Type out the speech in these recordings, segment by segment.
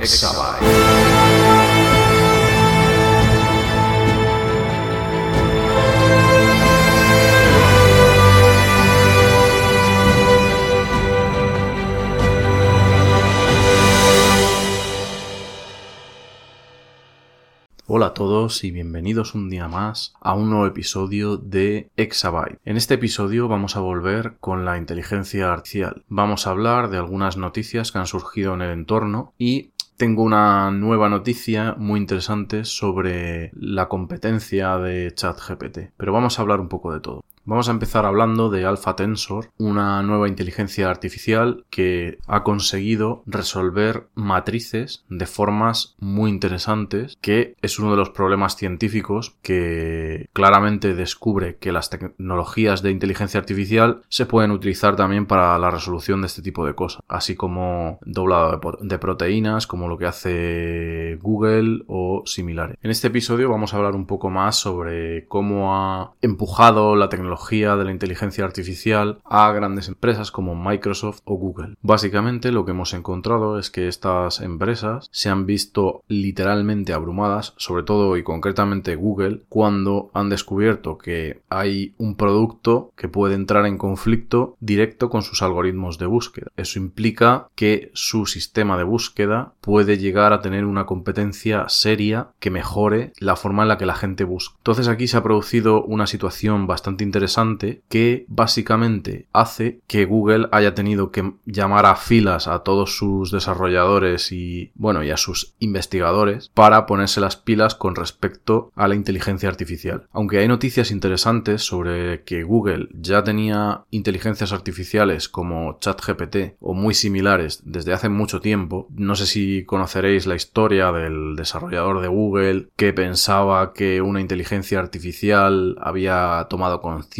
Exabyte. Hola a todos y bienvenidos un día más a un nuevo episodio de Exabyte. En este episodio vamos a volver con la inteligencia artificial. Vamos a hablar de algunas noticias que han surgido en el entorno y tengo una nueva noticia muy interesante sobre la competencia de ChatGPT, pero vamos a hablar un poco de todo. Vamos a empezar hablando de Alpha Tensor, una nueva inteligencia artificial que ha conseguido resolver matrices de formas muy interesantes, que es uno de los problemas científicos que claramente descubre que las tecnologías de inteligencia artificial se pueden utilizar también para la resolución de este tipo de cosas, así como doblado de proteínas, como lo que hace Google o similares. En este episodio vamos a hablar un poco más sobre cómo ha empujado la tecnología de la inteligencia artificial a grandes empresas como Microsoft o Google. Básicamente lo que hemos encontrado es que estas empresas se han visto literalmente abrumadas, sobre todo y concretamente Google, cuando han descubierto que hay un producto que puede entrar en conflicto directo con sus algoritmos de búsqueda. Eso implica que su sistema de búsqueda puede llegar a tener una competencia seria que mejore la forma en la que la gente busca. Entonces aquí se ha producido una situación bastante interesante que básicamente hace que Google haya tenido que llamar a filas a todos sus desarrolladores y bueno y a sus investigadores para ponerse las pilas con respecto a la inteligencia artificial. Aunque hay noticias interesantes sobre que Google ya tenía inteligencias artificiales como ChatGPT o muy similares desde hace mucho tiempo, no sé si conoceréis la historia del desarrollador de Google que pensaba que una inteligencia artificial había tomado conciencia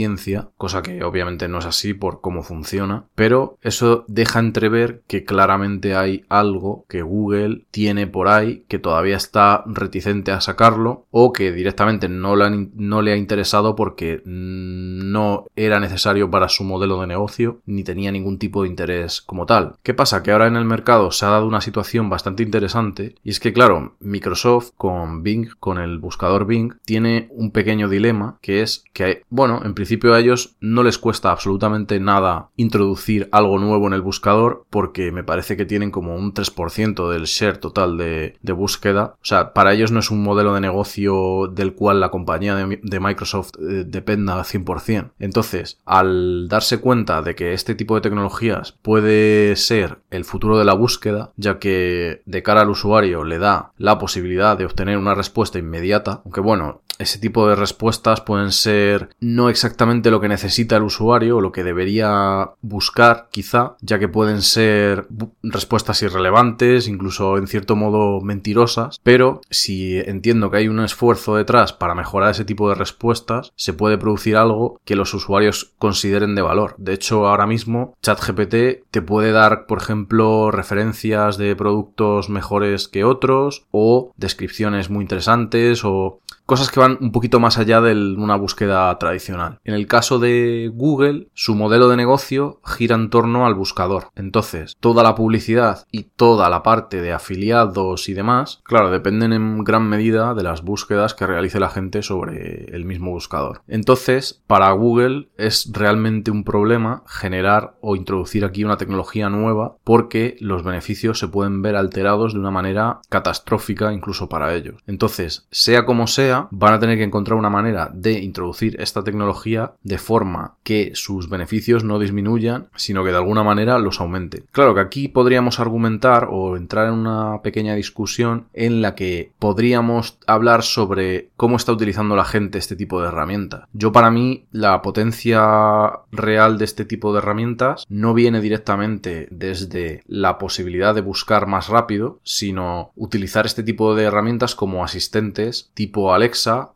cosa que obviamente no es así por cómo funciona, pero eso deja entrever que claramente hay algo que Google tiene por ahí que todavía está reticente a sacarlo o que directamente no le, no le ha interesado porque no era necesario para su modelo de negocio ni tenía ningún tipo de interés como tal. ¿Qué pasa? Que ahora en el mercado se ha dado una situación bastante interesante y es que claro, Microsoft con Bing, con el buscador Bing, tiene un pequeño dilema que es que, bueno, en principio a ellos no les cuesta absolutamente nada introducir algo nuevo en el buscador porque me parece que tienen como un 3% del share total de, búsqueda. O sea, para ellos no es un modelo de negocio del cual la compañía de, Microsoft eh, dependa 100%. Entonces, al darse cuenta de que este tipo de tecnologías puede ser el futuro de la búsqueda, ya que de cara al usuario le da la posibilidad de obtener una respuesta inmediata, aunque bueno, ese tipo de respuestas pueden ser no exactamente lo que necesita el usuario o lo que debería buscar quizá, ya que pueden ser respuestas irrelevantes, incluso en cierto modo mentirosas, pero si entiendo que hay un esfuerzo detrás para mejorar ese tipo de respuestas, se puede producir algo que los usuarios consideren de valor. De hecho, ahora mismo ChatGPT te puede dar, por ejemplo, referencias de productos mejores que otros o descripciones muy interesantes o cosas que van un poquito más allá de una búsqueda tradicional. En el caso de Google, su modelo de negocio gira en torno al buscador. Entonces, toda la publicidad y toda la parte de afiliados y demás, claro, dependen en gran medida de las búsquedas que realice la gente sobre el mismo buscador. Entonces, para Google es realmente un problema generar o introducir aquí una tecnología nueva porque los beneficios se pueden ver alterados de una manera catastrófica incluso para ellos. Entonces, sea como sea, van a tener que encontrar una manera de introducir esta tecnología de forma que sus beneficios no disminuyan, sino que de alguna manera los aumenten. Claro que aquí podríamos argumentar o entrar en una pequeña discusión en la que podríamos hablar sobre cómo está utilizando la gente este tipo de herramientas. Yo para mí la potencia real de este tipo de herramientas no viene directamente desde la posibilidad de buscar más rápido, sino utilizar este tipo de herramientas como asistentes tipo Alexa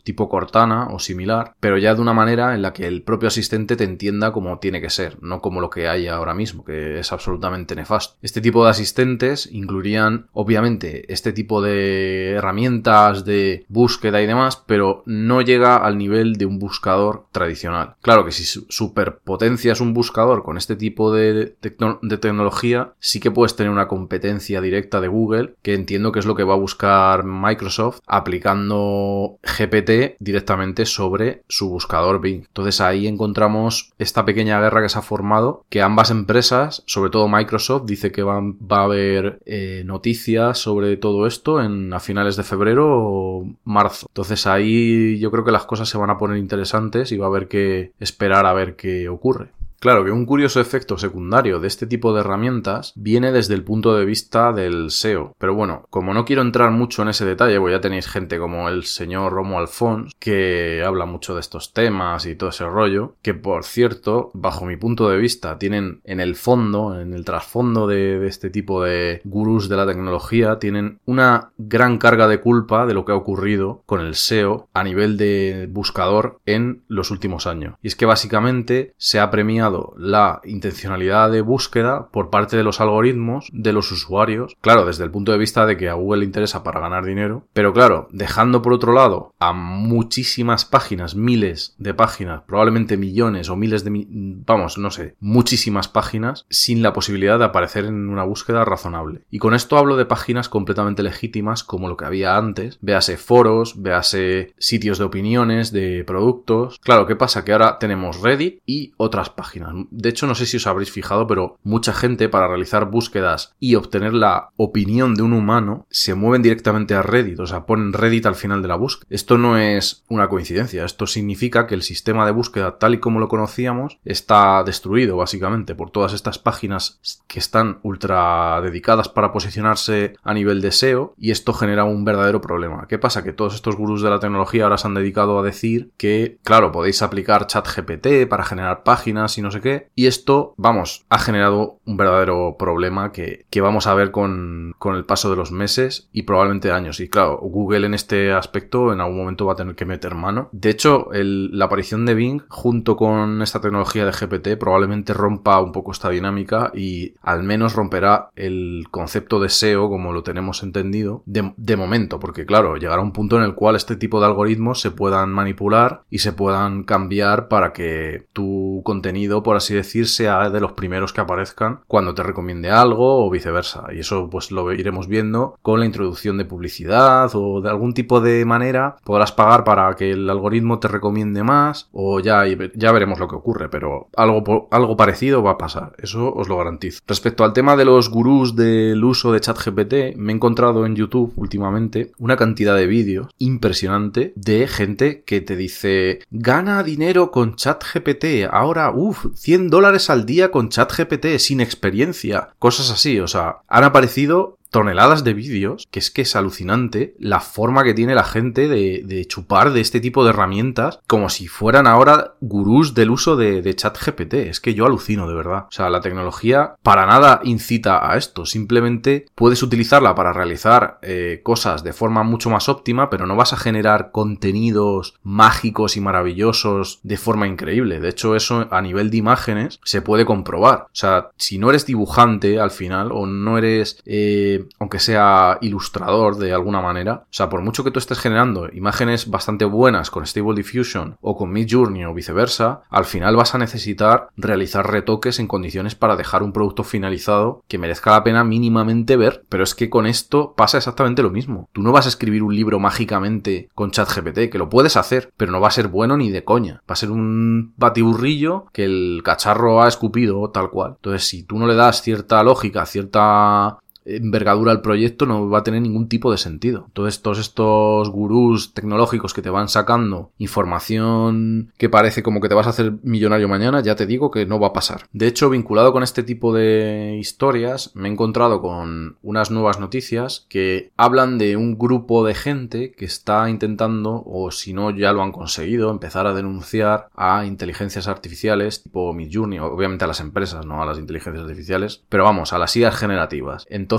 Tipo Cortana o similar, pero ya de una manera en la que el propio asistente te entienda como tiene que ser, no como lo que hay ahora mismo, que es absolutamente nefasto. Este tipo de asistentes incluirían, obviamente, este tipo de herramientas de búsqueda y demás, pero no llega al nivel de un buscador tradicional. Claro que si superpotencias un buscador con este tipo de tecnología, sí que puedes tener una competencia directa de Google, que entiendo que es lo que va a buscar Microsoft aplicando GPT directamente sobre su buscador Bing. Entonces ahí encontramos esta pequeña guerra que se ha formado, que ambas empresas, sobre todo Microsoft, dice que va, va a haber eh, noticias sobre todo esto en, a finales de febrero o marzo. Entonces ahí yo creo que las cosas se van a poner interesantes y va a haber que esperar a ver qué ocurre. Claro que un curioso efecto secundario de este tipo de herramientas viene desde el punto de vista del SEO. Pero bueno, como no quiero entrar mucho en ese detalle, pues ya tenéis gente como el señor Romo Alfons, que habla mucho de estos temas y todo ese rollo, que por cierto, bajo mi punto de vista, tienen en el fondo, en el trasfondo de, de este tipo de gurús de la tecnología, tienen una gran carga de culpa de lo que ha ocurrido con el SEO a nivel de buscador en los últimos años. Y es que básicamente se ha premiado la intencionalidad de búsqueda por parte de los algoritmos de los usuarios. Claro, desde el punto de vista de que a Google le interesa para ganar dinero. Pero claro, dejando por otro lado a muchísimas páginas, miles de páginas, probablemente millones o miles de... vamos, no sé, muchísimas páginas sin la posibilidad de aparecer en una búsqueda razonable. Y con esto hablo de páginas completamente legítimas como lo que había antes. Véase foros, véase sitios de opiniones, de productos. Claro, ¿qué pasa? Que ahora tenemos Reddit y otras páginas de hecho, no sé si os habréis fijado, pero mucha gente para realizar búsquedas y obtener la opinión de un humano se mueven directamente a Reddit, o sea, ponen Reddit al final de la búsqueda. Esto no es una coincidencia, esto significa que el sistema de búsqueda tal y como lo conocíamos está destruido básicamente por todas estas páginas que están ultra dedicadas para posicionarse a nivel de SEO y esto genera un verdadero problema. ¿Qué pasa? Que todos estos gurús de la tecnología ahora se han dedicado a decir que, claro, podéis aplicar ChatGPT para generar páginas y no sé qué. Y esto, vamos, ha generado un verdadero problema que, vamos a ver con, el paso de los meses y probablemente años. Y claro, Google en este aspecto en algún momento va a tener que meter mano. De hecho, la aparición de Bing junto con esta tecnología de GPT probablemente rompa un poco esta dinámica y al menos romperá el concepto de SEO como lo tenemos entendido de, de momento, porque claro, llegará un punto en el cual este tipo de algoritmos se puedan manipular y se puedan cambiar para que tu contenido por así decir, sea de los primeros que aparezcan cuando te recomiende algo o viceversa. Y eso pues lo iremos viendo con la introducción de publicidad o de algún tipo de manera podrás pagar para que el algoritmo te recomiende más o ya, ya veremos lo que ocurre, pero algo, algo parecido va a pasar, eso os lo garantizo. Respecto al tema de los gurús del uso de ChatGPT, me he encontrado en YouTube últimamente una cantidad de vídeos impresionante de gente que te dice gana dinero con ChatGPT, ahora, uff, 100 dólares al día con ChatGPT sin experiencia, cosas así, o sea, han aparecido toneladas de vídeos, que es que es alucinante la forma que tiene la gente de, chupar de este tipo de herramientas como si fueran ahora gurús del uso de, de chat GPT. Es que yo alucino de verdad. O sea, la tecnología para nada incita a esto. Simplemente puedes utilizarla para realizar eh, cosas de forma mucho más óptima, pero no vas a generar contenidos mágicos y maravillosos de forma increíble. De hecho, eso a nivel de imágenes se puede comprobar. O sea, si no eres dibujante al final o no eres... Eh, aunque sea ilustrador de alguna manera, o sea, por mucho que tú estés generando imágenes bastante buenas con Stable Diffusion o con Midjourney o viceversa, al final vas a necesitar realizar retoques en condiciones para dejar un producto finalizado que merezca la pena mínimamente ver, pero es que con esto pasa exactamente lo mismo. Tú no vas a escribir un libro mágicamente con ChatGPT, que lo puedes hacer, pero no va a ser bueno ni de coña. Va a ser un batiburrillo que el cacharro ha escupido tal cual. Entonces, si tú no le das cierta lógica, cierta envergadura al proyecto no va a tener ningún tipo de sentido. Todos estos gurús tecnológicos que te van sacando información que parece como que te vas a hacer millonario mañana, ya te digo que no va a pasar. De hecho, vinculado con este tipo de historias, me he encontrado con unas nuevas noticias que hablan de un grupo de gente que está intentando, o si no ya lo han conseguido, empezar a denunciar a inteligencias artificiales tipo Midjourney, obviamente a las empresas, no a las inteligencias artificiales, pero vamos, a las ideas generativas. Entonces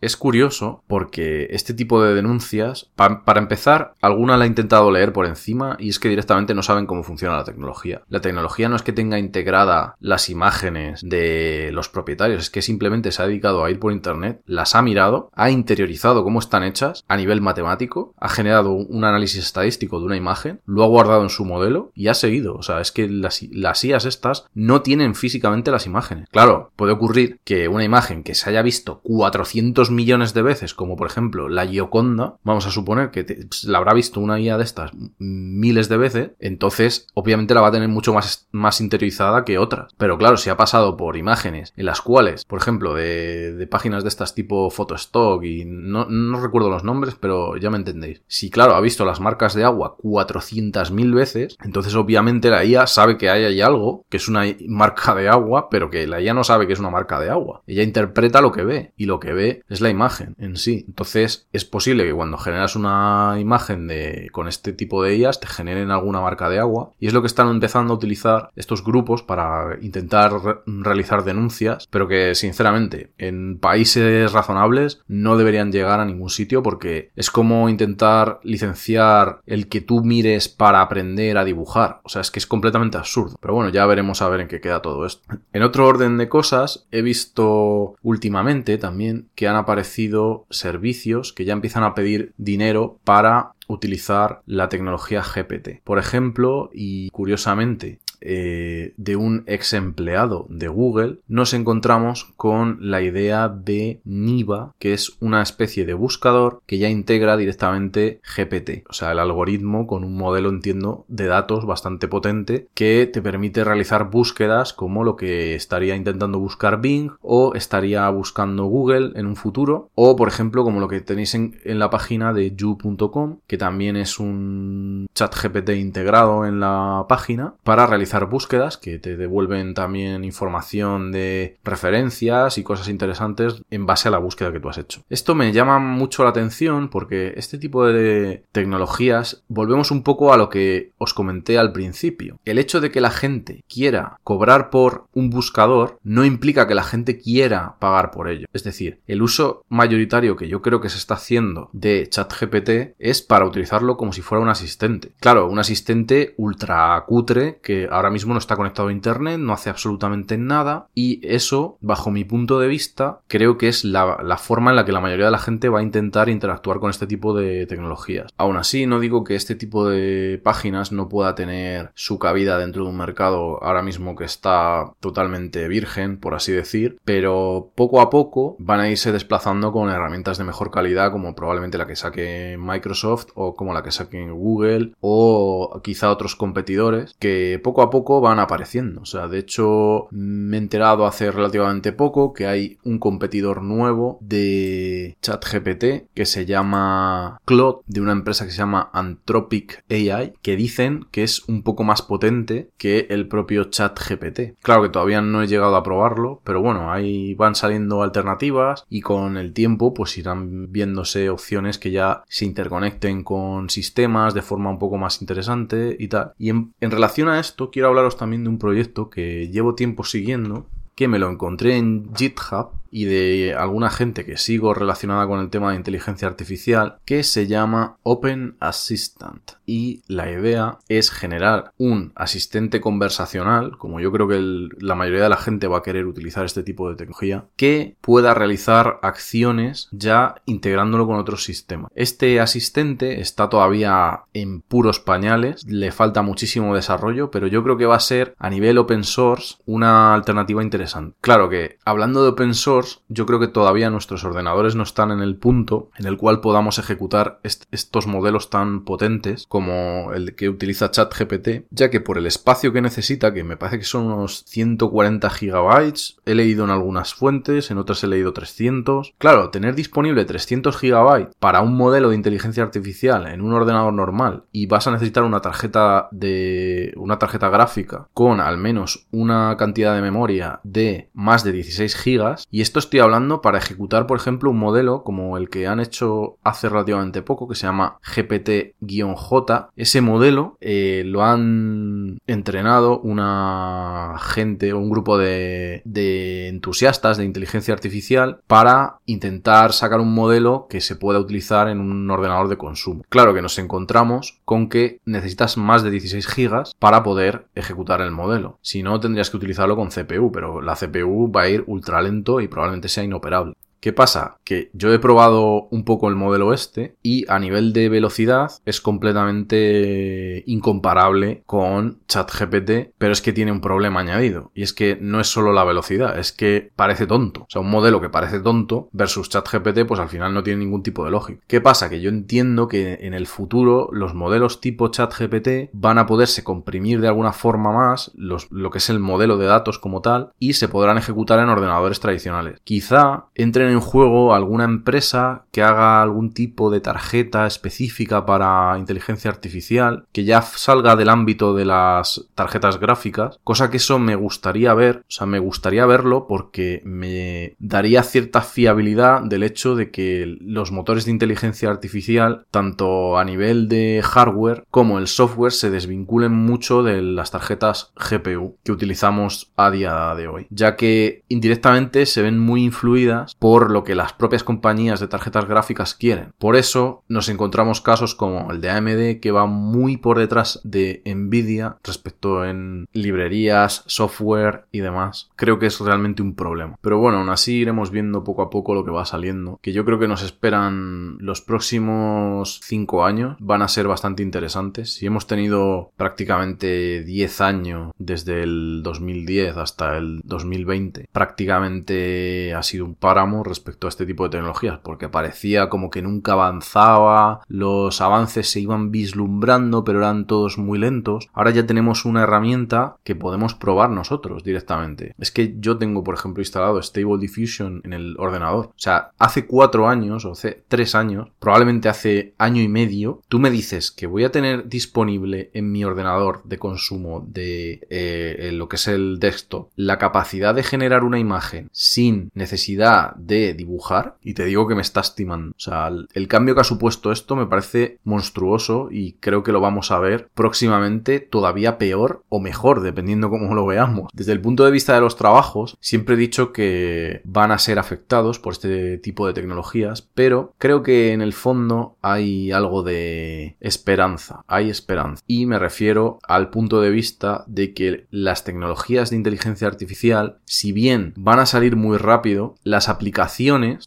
es curioso porque este tipo de denuncias, para empezar, alguna la ha intentado leer por encima y es que directamente no saben cómo funciona la tecnología. La tecnología no es que tenga integrada las imágenes de los propietarios, es que simplemente se ha dedicado a ir por internet, las ha mirado, ha interiorizado cómo están hechas a nivel matemático, ha generado un análisis estadístico de una imagen, lo ha guardado en su modelo y ha seguido. O sea, es que las, las IAs estas no tienen físicamente las imágenes. Claro, puede ocurrir que una imagen que se haya visto 400 millones de veces, como por ejemplo la Gioconda, vamos a suponer que la habrá visto una IA de estas miles de veces, entonces obviamente la va a tener mucho más, más interiorizada que otras. Pero claro, si ha pasado por imágenes en las cuales, por ejemplo, de, páginas de estas tipo Photostock y no, no recuerdo los nombres, pero ya me entendéis. Si claro, ha visto las marcas de agua 400.000 veces, entonces obviamente la IA sabe que hay algo, que es una marca de agua, pero que la IA no sabe que es una marca de agua. Ella interpreta lo que ve y lo que ve es la imagen en sí. Entonces es posible que cuando generas una imagen de con este tipo de IAs te generen alguna marca de agua y es lo que están empezando a utilizar estos grupos para intentar realizar denuncias, pero que sinceramente en países razonables no deberían llegar a ningún sitio porque es como intentar licenciar el que tú mires para aprender a dibujar. O sea, es que es completamente absurdo. Pero bueno, ya veremos a ver en qué queda todo esto. En otro orden de cosas, he visto últimamente también que han aparecido servicios que ya empiezan a pedir dinero para utilizar la tecnología GPT. Por ejemplo, y curiosamente, eh, de un ex empleado de Google, nos encontramos con la idea de Niva, que es una especie de buscador que ya integra directamente GPT, o sea, el algoritmo con un modelo, entiendo, de datos bastante potente que te permite realizar búsquedas como lo que estaría intentando buscar Bing o estaría buscando Google en un futuro, o por ejemplo, como lo que tenéis en, en la página de you.com, que también es un chat GPT integrado en la página para realizar búsquedas que te devuelven también información de referencias y cosas interesantes en base a la búsqueda que tú has hecho. Esto me llama mucho la atención porque este tipo de tecnologías volvemos un poco a lo que os comenté al principio. El hecho de que la gente quiera cobrar por un buscador no implica que la gente quiera pagar por ello. Es decir, el uso mayoritario que yo creo que se está haciendo de ChatGPT es para utilizarlo como si fuera un asistente. Claro, un asistente ultra cutre que ahora mismo no está conectado a internet, no hace absolutamente nada y eso, bajo mi punto de vista, creo que es la, forma en la que la mayoría de la gente va a intentar interactuar con este tipo de tecnologías. Aún así, no digo que este tipo de páginas no pueda tener su cabida dentro de un mercado ahora mismo que está totalmente virgen, por así decir, pero poco a poco van a irse desplazando con herramientas de mejor calidad como probablemente la que saque Microsoft o como la que saque Google o quizá otros competidores que poco a poco van apareciendo. O sea, de hecho, me he enterado hace relativamente poco que hay un competidor nuevo de ChatGPT que se llama Claude, de una empresa que se llama Anthropic AI, que dicen que es un poco más potente que el propio ChatGPT. Claro que todavía no he llegado a probarlo, pero bueno, ahí van saliendo alternativas y con el tiempo pues irán viéndose opciones que ya se interconecten con sistemas de forma un poco más interesante y tal. Y en, en relación a esto, quiero hablaros también de un proyecto que llevo tiempo siguiendo, que me lo encontré en GitHub y de alguna gente que sigo relacionada con el tema de inteligencia artificial que se llama Open Assistant y la idea es generar un asistente conversacional, como yo creo que la mayoría de la gente va a querer utilizar este tipo de tecnología, que pueda realizar acciones ya integrándolo con otros sistemas. Este asistente está todavía en puros pañales, le falta muchísimo desarrollo, pero yo creo que va a ser a nivel open source una alternativa interesante. Claro que hablando de open source, yo creo que todavía nuestros ordenadores no están en el punto en el cual podamos ejecutar estos modelos tan potentes como el que utiliza ChatGPT, ya que por el espacio que necesita, que me parece que son unos 140 gigabytes, he leído en algunas fuentes, en otras he leído 300. Claro, tener disponible 300 gigabytes para un modelo de inteligencia artificial en un ordenador normal y vas a necesitar una tarjeta de una tarjeta gráfica con al menos una cantidad de memoria de más de 16 gigas y esto estoy hablando para ejecutar, por ejemplo, un modelo como el que han hecho hace relativamente poco, que se llama GPT-J. Ese modelo eh, lo han entrenado una gente o un grupo de, de entusiastas de inteligencia artificial para intentar sacar un modelo que se pueda utilizar en un ordenador de consumo. Claro que nos encontramos con que necesitas más de 16 gigas para poder ejecutar el modelo. Si no, tendrías que utilizarlo con CPU, pero la CPU va a ir ultra lento y probablemente sea inoperable. ¿Qué pasa? Que yo he probado un poco el modelo este y a nivel de velocidad es completamente incomparable con ChatGPT, pero es que tiene un problema añadido y es que no es solo la velocidad, es que parece tonto. O sea, un modelo que parece tonto versus ChatGPT pues al final no tiene ningún tipo de lógica. ¿Qué pasa? Que yo entiendo que en el futuro los modelos tipo ChatGPT van a poderse comprimir de alguna forma más lo que es el modelo de datos como tal y se podrán ejecutar en ordenadores tradicionales. Quizá entren en juego alguna empresa que haga algún tipo de tarjeta específica para inteligencia artificial, que ya salga del ámbito de las tarjetas gráficas, cosa que eso me gustaría ver, o sea, me gustaría verlo porque me daría cierta fiabilidad del hecho de que los motores de inteligencia artificial, tanto a nivel de hardware como el software, se desvinculen mucho de las tarjetas GPU que utilizamos a día de hoy, ya que indirectamente se ven muy influidas por lo que las propias compañías de tarjetas gráficas quieren. Por eso nos encontramos casos como el de AMD que va muy por detrás de Nvidia respecto en librerías, software y demás. Creo que es realmente un problema. Pero bueno, aún así iremos viendo poco a poco lo que va saliendo, que yo creo que nos esperan los próximos 5 años, van a ser bastante interesantes. Si hemos tenido prácticamente 10 años desde el 2010 hasta el 2020, prácticamente ha sido un páramo respecto a este tipo de tecnologías, porque parecía como que nunca avanzaba, los avances se iban vislumbrando, pero eran todos muy lentos. Ahora ya tenemos una herramienta que podemos probar nosotros directamente. Es que yo tengo, por ejemplo, instalado Stable Diffusion en el ordenador. O sea, hace cuatro años o hace tres años, probablemente hace año y medio, tú me dices que voy a tener disponible en mi ordenador de consumo de eh, lo que es el desktop la capacidad de generar una imagen sin necesidad de dibujar y te digo que me está estimando. O sea, el, cambio que ha supuesto esto me parece monstruoso y creo que lo vamos a ver próximamente todavía peor o mejor, dependiendo cómo lo veamos. Desde el punto de vista de los trabajos, siempre he dicho que van a ser afectados por este tipo de tecnologías, pero creo que en el fondo hay algo de esperanza, hay esperanza. Y me refiero al punto de vista de que las tecnologías de inteligencia artificial, si bien van a salir muy rápido, las aplicaciones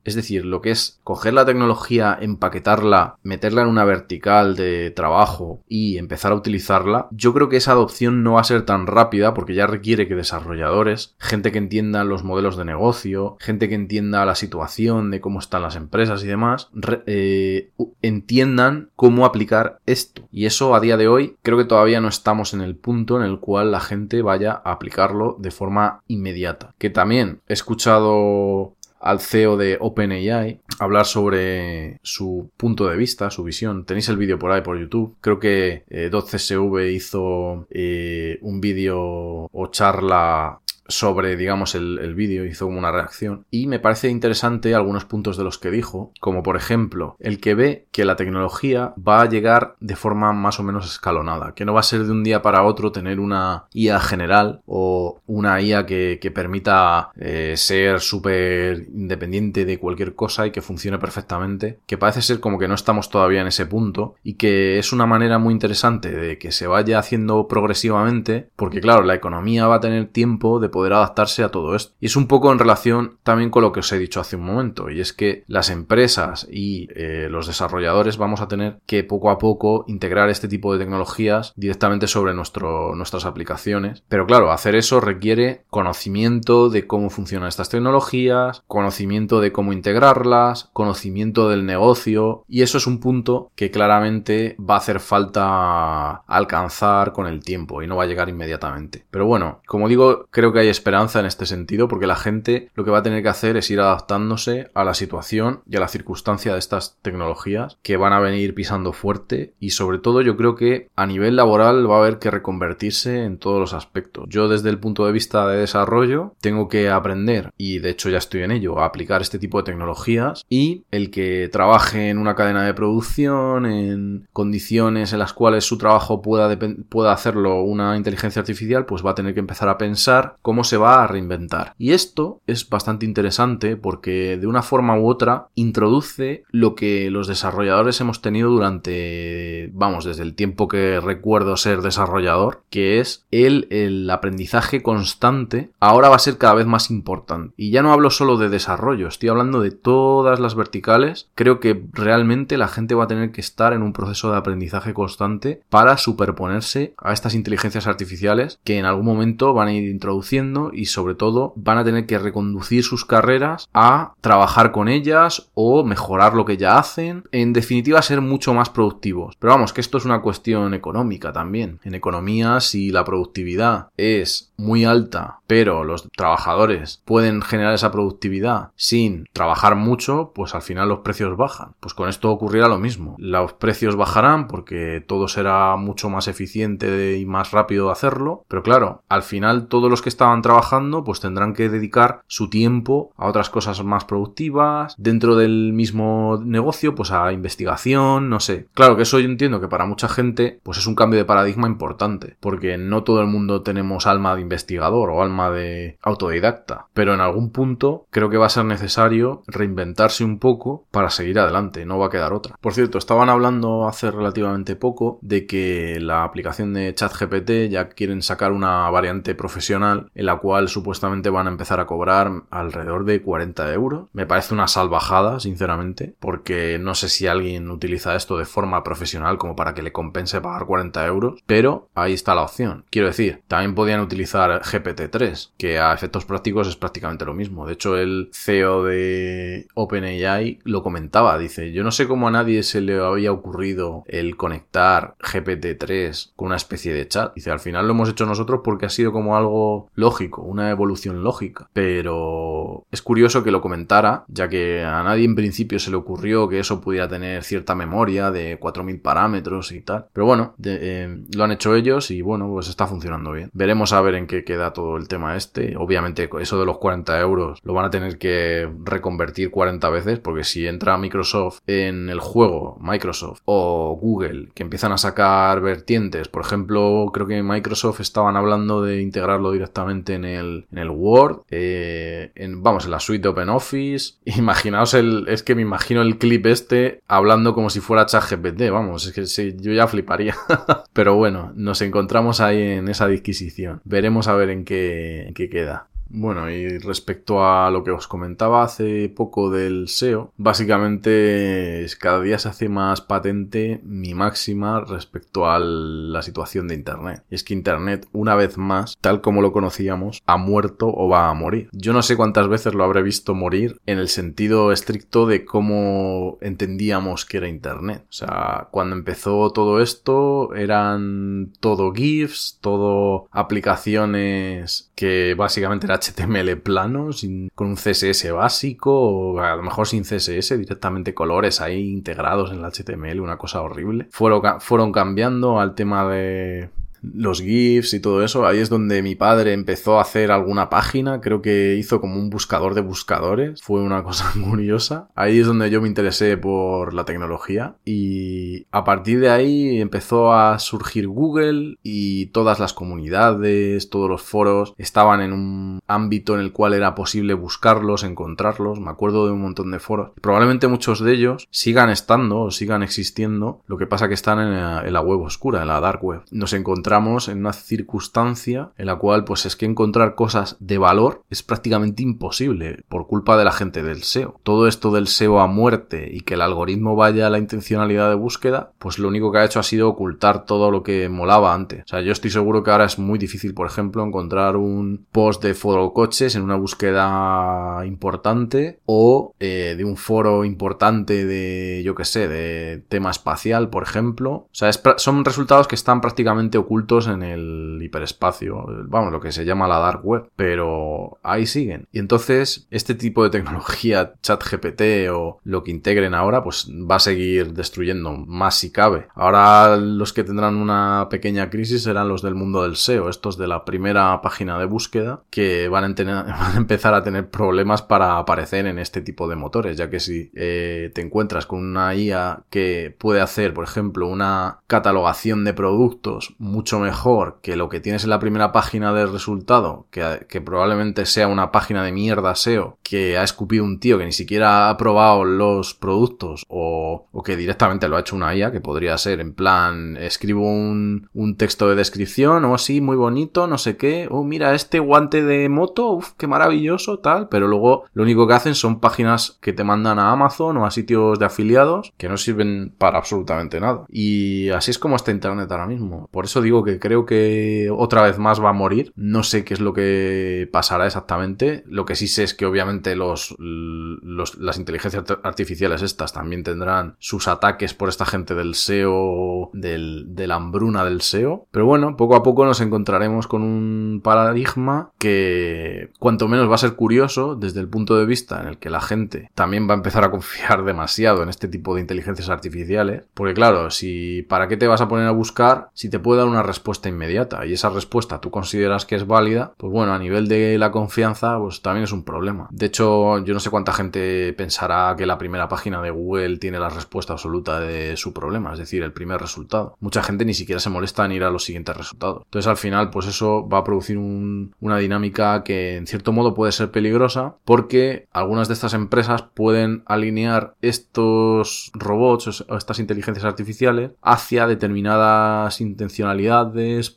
es decir, lo que es coger la tecnología, empaquetarla, meterla en una vertical de trabajo y empezar a utilizarla, yo creo que esa adopción no va a ser tan rápida porque ya requiere que desarrolladores, gente que entienda los modelos de negocio, gente que entienda la situación de cómo están las empresas y demás, eh, entiendan cómo aplicar esto. Y eso a día de hoy creo que todavía no estamos en el punto en el cual la gente vaya a aplicarlo de forma inmediata. Que también he escuchado al CEO de OpenAI hablar sobre su punto de vista, su visión. Tenéis el vídeo por ahí por YouTube. Creo que eh, CSV hizo eh, un vídeo o charla sobre, digamos, el, vídeo, hizo como una reacción. Y me parece interesante algunos puntos de los que dijo, como por ejemplo, el que ve que la tecnología va a llegar de forma más o menos escalonada, que no va a ser de un día para otro tener una IA general o una IA que, permita eh, ser súper independiente de cualquier cosa y que funcione perfectamente, que parece ser como que no estamos todavía en ese punto y que es una manera muy interesante de que se vaya haciendo progresivamente, porque claro, la economía va a tener tiempo de poder poder adaptarse a todo esto. Y es un poco en relación también con lo que os he dicho hace un momento, y es que las empresas y eh, los desarrolladores vamos a tener que poco a poco integrar este tipo de tecnologías directamente sobre nuestro, nuestras aplicaciones. Pero claro, hacer eso requiere conocimiento de cómo funcionan estas tecnologías, conocimiento de cómo integrarlas, conocimiento del negocio, y eso es un punto que claramente va a hacer falta alcanzar con el tiempo y no va a llegar inmediatamente. Pero bueno, como digo, creo que hay esperanza en este sentido porque la gente lo que va a tener que hacer es ir adaptándose a la situación y a la circunstancia de estas tecnologías que van a venir pisando fuerte y sobre todo yo creo que a nivel laboral va a haber que reconvertirse en todos los aspectos. Yo desde el punto de vista de desarrollo tengo que aprender y de hecho ya estoy en ello a aplicar este tipo de tecnologías y el que trabaje en una cadena de producción en condiciones en las cuales su trabajo pueda, pueda hacerlo una inteligencia artificial pues va a tener que empezar a pensar cómo se va a reinventar. Y esto es bastante interesante porque de una forma u otra introduce lo que los desarrolladores hemos tenido durante, vamos, desde el tiempo que recuerdo ser desarrollador, que es el, el aprendizaje constante, ahora va a ser cada vez más importante. Y ya no hablo solo de desarrollo, estoy hablando de todas las verticales. Creo que realmente la gente va a tener que estar en un proceso de aprendizaje constante para superponerse a estas inteligencias artificiales que en algún momento van a ir introduciendo y sobre todo van a tener que reconducir sus carreras a trabajar con ellas o mejorar lo que ya hacen. En definitiva, ser mucho más productivos. Pero vamos, que esto es una cuestión económica también. En economía, si la productividad es muy alta, pero los trabajadores pueden generar esa productividad sin trabajar mucho, pues al final los precios bajan. Pues con esto ocurrirá lo mismo. Los precios bajarán porque todo será mucho más eficiente y más rápido hacerlo, pero claro, al final todos los que estaban trabajando pues tendrán que dedicar su tiempo a otras cosas más productivas, dentro del mismo negocio pues a investigación, no sé. Claro que eso yo entiendo que para mucha gente pues es un cambio de paradigma importante, porque no todo el mundo tenemos alma de investigador o alma de autodidacta, pero en algún punto creo que va a ser necesario reinventarse un poco para seguir adelante, no va a quedar otra. Por cierto, estaban hablando hace relativamente poco de que la aplicación de ChatGPT ya quieren sacar una variante profesional en la cual supuestamente van a empezar a cobrar alrededor de 40 euros. Me parece una salvajada, sinceramente, porque no sé si alguien utiliza esto de forma profesional como para que le compense pagar 40 euros, pero ahí está la opción. Quiero decir, también podían utilizar GPT-3, que a efectos prácticos es prácticamente lo mismo. De hecho, el CEO de OpenAI lo comentaba, dice, yo no sé cómo a nadie se le había ocurrido el conectar GPT-3 con una especie de chat. Dice, al final lo hemos hecho nosotros porque ha sido como algo lógico, una evolución lógica. Pero es curioso que lo comentara, ya que a nadie en principio se le ocurrió que eso pudiera tener cierta memoria de 4.000 parámetros y tal. Pero bueno, eh, lo han hecho ellos y bueno, pues está funcionando bien. Veremos a ver en qué queda todo el tema este. Obviamente eso de los 40 euros lo van a tener que reconvertir 40 veces porque si entra Microsoft en el juego, Microsoft o Google, que empiezan a sacar vertientes, por ejemplo, creo que Microsoft estaban hablando de integrarlo directamente en el, en el Word, eh, vamos, en la suite de OpenOffice. Imaginaos el, es que me imagino el clip este hablando como si fuera ChatGPT, vamos, es que sí, yo ya fliparía. Pero bueno, nos encontramos ahí en esa adquisición. Veremos a ver en qué, en qué queda. Bueno, y respecto a lo que os comentaba hace poco del SEO, básicamente cada día se hace más patente mi máxima respecto a la situación de Internet. Y es que Internet, una vez más, tal como lo conocíamos, ha muerto o va a morir. Yo no sé cuántas veces lo habré visto morir en el sentido estricto de cómo entendíamos que era Internet. O sea, cuando empezó todo esto eran todo GIFs, todo aplicaciones que básicamente eran HTML plano, con un CSS básico, o a lo mejor sin CSS, directamente colores ahí integrados en el HTML, una cosa horrible. Fueron, fueron cambiando al tema de los GIFs y todo eso, ahí es donde mi padre empezó a hacer alguna página, creo que hizo como un buscador de buscadores, fue una cosa curiosa. Ahí es donde yo me interesé por la tecnología y a partir de ahí empezó a surgir Google y todas las comunidades, todos los foros estaban en un ámbito en el cual era posible buscarlos, encontrarlos, me acuerdo de un montón de foros. Probablemente muchos de ellos sigan estando o sigan existiendo, lo que pasa que están en la, en la web oscura, en la dark web. Nos encontramos en una circunstancia en la cual pues es que encontrar cosas de valor es prácticamente imposible por culpa de la gente del SEO. Todo esto del SEO a muerte y que el algoritmo vaya a la intencionalidad de búsqueda, pues lo único que ha hecho ha sido ocultar todo lo que molaba antes. O sea, yo estoy seguro que ahora es muy difícil, por ejemplo, encontrar un post de foro coches en una búsqueda importante o eh, de un foro importante de, yo que sé, de tema espacial, por ejemplo. O sea, son resultados que están prácticamente ocultos en el hiperespacio, vamos, lo que se llama la dark web, pero ahí siguen. Y entonces, este tipo de tecnología, chat GPT o lo que integren ahora, pues va a seguir destruyendo más si cabe. Ahora los que tendrán una pequeña crisis serán los del mundo del SEO, estos de la primera página de búsqueda, que van a, van a empezar a tener problemas para aparecer en este tipo de motores, ya que si eh, te encuentras con una IA que puede hacer, por ejemplo, una catalogación de productos mucho mejor que lo que tienes en la primera página de resultado, que, probablemente sea una página de mierda SEO que ha escupido un tío que ni siquiera ha probado los productos o, que directamente lo ha hecho una IA, que podría ser en plan, escribo un, un texto de descripción o así, muy bonito, no sé qué, oh mira este guante de moto, uff, qué maravilloso, tal, pero luego lo único que hacen son páginas que te mandan a Amazon o a sitios de afiliados que no sirven para absolutamente nada. Y así es como está Internet ahora mismo. Por eso digo que creo que otra vez más va a morir. No sé qué es lo que pasará exactamente. Lo que sí sé es que obviamente los, las inteligencias artificiales estas también tendrán sus ataques por esta gente del SEO, del, de la hambruna del SEO. Pero bueno, poco a poco nos encontraremos con un paradigma que cuanto menos va a ser curioso desde el punto de vista en el que la gente también va a empezar a confiar demasiado en este tipo de inteligencias artificiales. Porque claro, si para qué te vas a poner a buscar si te puede dar una respuesta inmediata y esa respuesta tú consideras que es válida, pues bueno, a nivel de la confianza, pues también es un problema. De hecho, yo no sé cuánta gente pensará que la primera página de Google tiene la respuesta absoluta de su problema, es decir, el primer resultado. Mucha gente ni siquiera se molesta en ir a los siguientes resultados. Entonces al final, pues eso va a producir una dinámica que en cierto modo puede ser peligrosa porque algunas de estas empresas pueden alinear estos robots o estas inteligencias artificiales hacia determinadas intencionalidades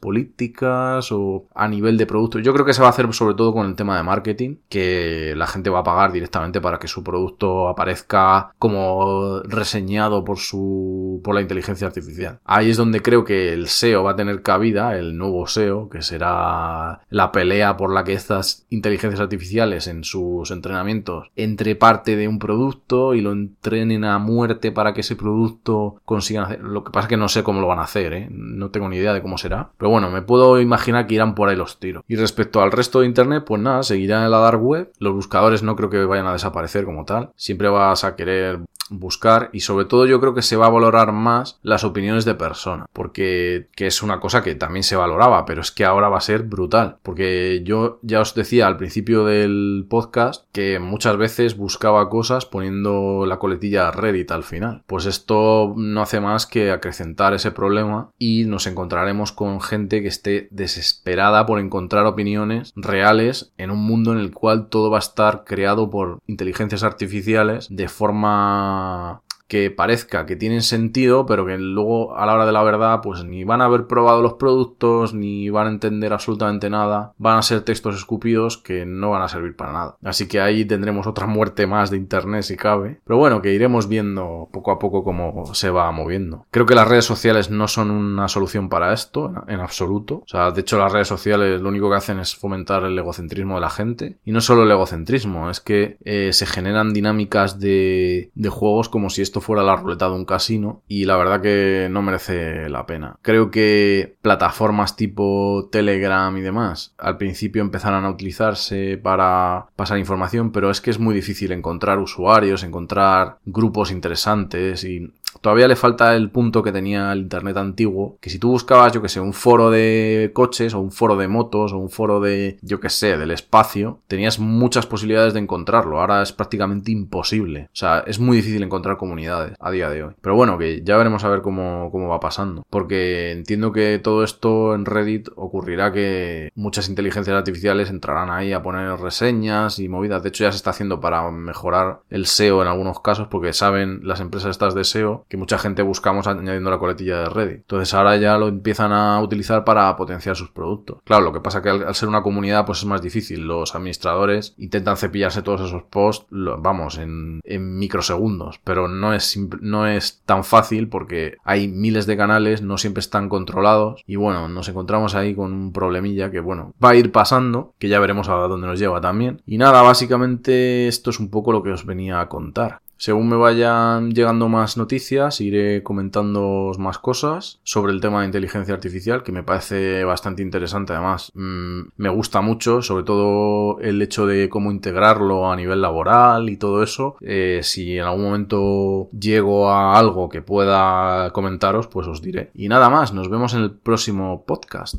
políticas o a nivel de producto. Yo creo que se va a hacer sobre todo con el tema de marketing, que la gente va a pagar directamente para que su producto aparezca como reseñado por su por la inteligencia artificial. Ahí es donde creo que el SEO va a tener cabida, el nuevo SEO, que será la pelea por la que estas inteligencias artificiales en sus entrenamientos entre parte de un producto y lo entrenen a muerte para que ese producto consigan hacer. Lo que pasa es que no sé cómo lo van a hacer, ¿eh? no tengo ni idea de cómo será. Pero bueno, me puedo imaginar que irán por ahí los tiros. Y respecto al resto de internet, pues nada, seguirá en la dark web. Los buscadores no creo que vayan a desaparecer como tal. Siempre vas a querer buscar y sobre todo yo creo que se va a valorar más las opiniones de persona porque que es una cosa que también se valoraba pero es que ahora va a ser brutal. Porque yo ya os decía al principio del podcast que muchas veces buscaba cosas poniendo la coletilla Reddit al final. Pues esto no hace más que acrecentar ese problema y nos encontraremos con gente que esté desesperada por encontrar opiniones reales en un mundo en el cual todo va a estar creado por inteligencias artificiales de forma uh, que parezca que tienen sentido, pero que luego a la hora de la verdad, pues ni van a haber probado los productos, ni van a entender absolutamente nada, van a ser textos escupidos que no van a servir para nada. Así que ahí tendremos otra muerte más de internet si cabe. Pero bueno, que iremos viendo poco a poco cómo se va moviendo. Creo que las redes sociales no son una solución para esto, en absoluto. O sea, de hecho las redes sociales lo único que hacen es fomentar el egocentrismo de la gente. Y no solo el egocentrismo, es que eh, se generan dinámicas de, de juegos como si esto fuera la ruleta de un casino y la verdad que no merece la pena. Creo que plataformas tipo Telegram y demás al principio empezarán a utilizarse para pasar información, pero es que es muy difícil encontrar usuarios, encontrar grupos interesantes y todavía le falta el punto que tenía el internet antiguo, que si tú buscabas, yo que sé, un foro de coches o un foro de motos o un foro de, yo que sé, del espacio, tenías muchas posibilidades de encontrarlo. Ahora es prácticamente imposible. O sea, es muy difícil encontrar comunidades a día de hoy. Pero bueno, que ya veremos a ver cómo, cómo va pasando. Porque entiendo que todo esto en Reddit ocurrirá que muchas inteligencias artificiales entrarán ahí a poner reseñas y movidas. De hecho, ya se está haciendo para mejorar el SEO en algunos casos porque saben las empresas estas de SEO que mucha gente buscamos añadiendo la coletilla de Reddit. Entonces ahora ya lo empiezan a utilizar para potenciar sus productos. Claro, lo que pasa que al, ser una comunidad pues es más difícil. Los administradores intentan cepillarse todos esos posts, vamos, en, microsegundos, pero no es, no es tan fácil porque hay miles de canales, no siempre están controlados y bueno, nos encontramos ahí con un problemilla que bueno, va a ir pasando, que ya veremos a dónde nos lleva también. Y nada, básicamente esto es un poco lo que os venía a contar. Según me vayan llegando más noticias, iré comentando más cosas sobre el tema de inteligencia artificial, que me parece bastante interesante además. Mm, me gusta mucho, sobre todo el hecho de cómo integrarlo a nivel laboral y todo eso. Eh, si en algún momento llego a algo que pueda comentaros, pues os diré. Y nada más, nos vemos en el próximo podcast.